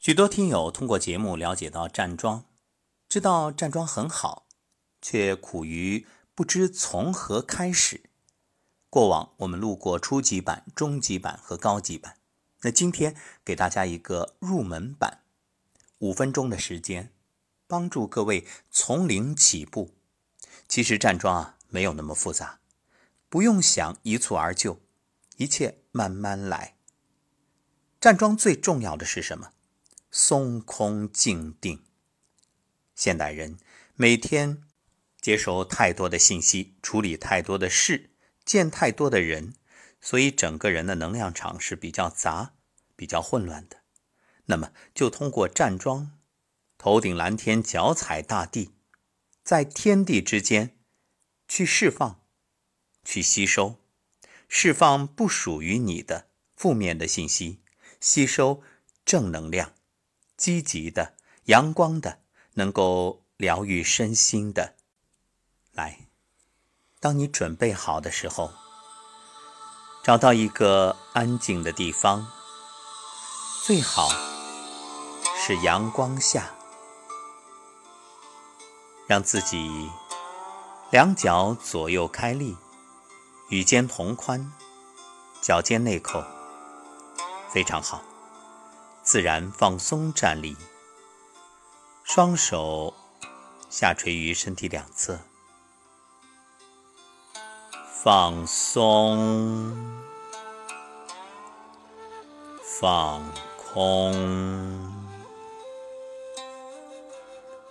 许多听友通过节目了解到站桩，知道站桩很好，却苦于不知从何开始。过往我们录过初级版、中级版和高级版，那今天给大家一个入门版，五分钟的时间，帮助各位从零起步。其实站桩啊没有那么复杂，不用想一蹴而就，一切慢慢来。站桩最重要的是什么？松空静定。现代人每天接收太多的信息，处理太多的事。见太多的人，所以整个人的能量场是比较杂、比较混乱的。那么，就通过站桩，头顶蓝天，脚踩大地，在天地之间去释放、去吸收，释放不属于你的负面的信息，吸收正能量、积极的、阳光的，能够疗愈身心的。来。当你准备好的时候，找到一个安静的地方，最好是阳光下，让自己两脚左右开立，与肩同宽，脚尖内扣，非常好，自然放松站立，双手下垂于身体两侧。放松，放空，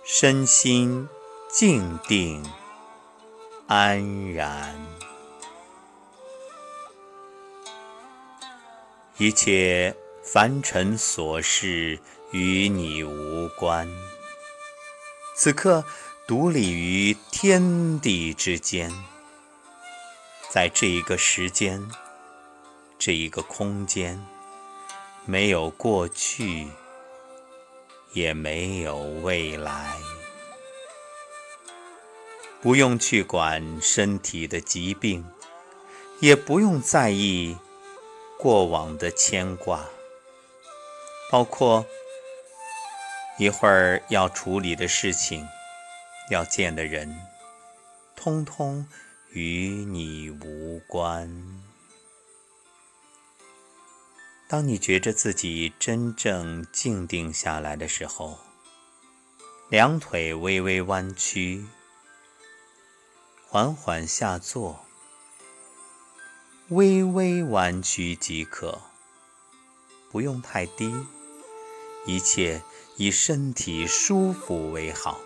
身心静定安然，一切凡尘琐事与你无关。此刻独立于天地之间。在这一个时间，这一个空间，没有过去，也没有未来。不用去管身体的疾病，也不用在意过往的牵挂，包括一会儿要处理的事情，要见的人，通通。与你无关。当你觉着自己真正静定下来的时候，两腿微微弯曲，缓缓下坐，微微弯曲即可，不用太低，一切以身体舒服为好。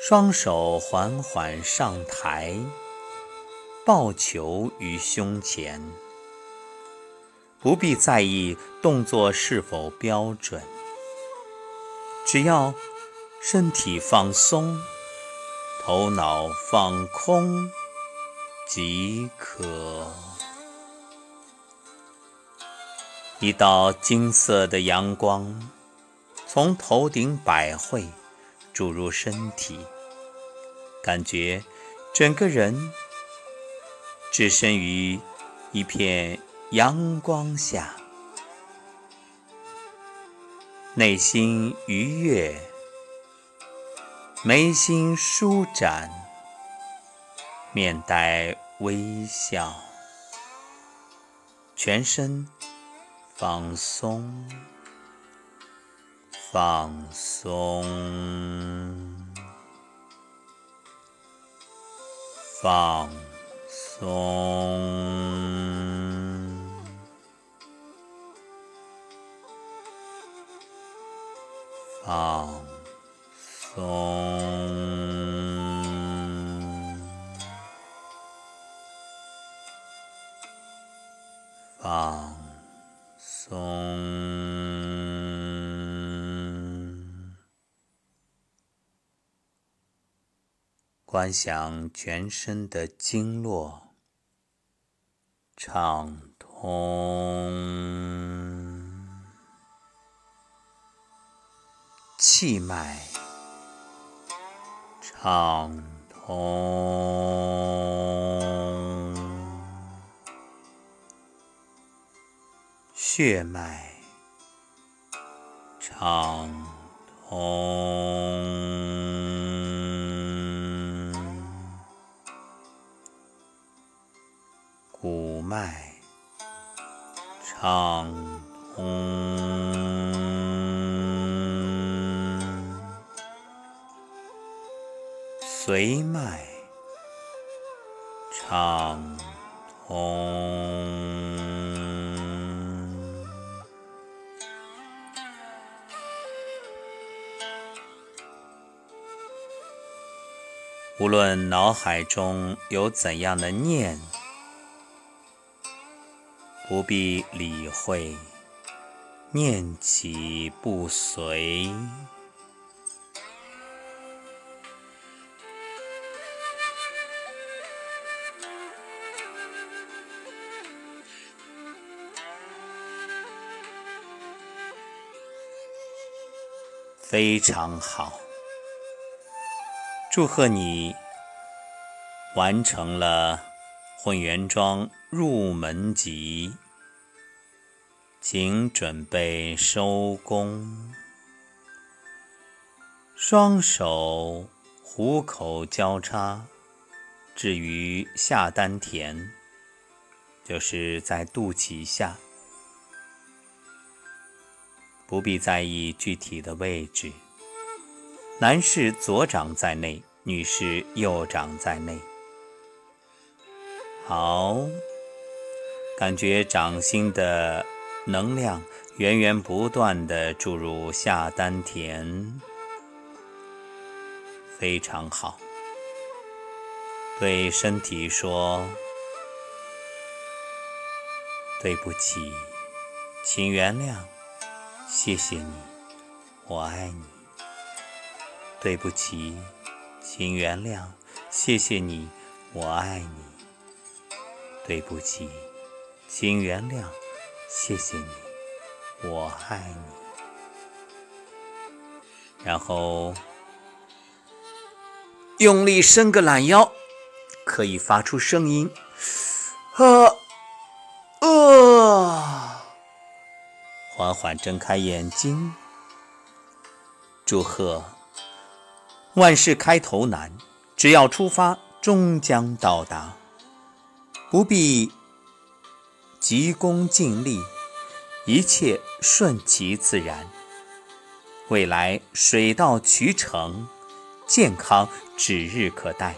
双手缓缓上抬，抱球于胸前，不必在意动作是否标准，只要身体放松，头脑放空即可。一道金色的阳光从头顶百会注入身体。感觉整个人置身于一片阳光下，内心愉悦，眉心舒展，面带微笑，全身放松，放松。放松，放松，观想全身的经络畅通，气脉畅通，血脉畅通，五脉畅通，髓脉畅通。无论脑海中有怎样的念，不必理会，念起不随，非常好。祝贺你完成了混元桩入门级，请准备收工。双手虎口交叉，置于下丹田，就是在肚脐下，不必在意具体的位置。男士左掌在内，女士右掌在内。好，感觉掌心的能量源源不断的注入下丹田，非常好。对身体说：“对不起，请原谅，谢谢你，我爱你。”对不起，请原谅，谢谢你，我爱你。对不起，请原谅，谢谢你，我爱你。然后用力伸个懒腰，可以发出声音，啊，啊，缓缓睁开眼睛，祝贺。万事开头难，只要出发，终将到达。不必急功近利，一切顺其自然。未来水到渠成，健康指日可待。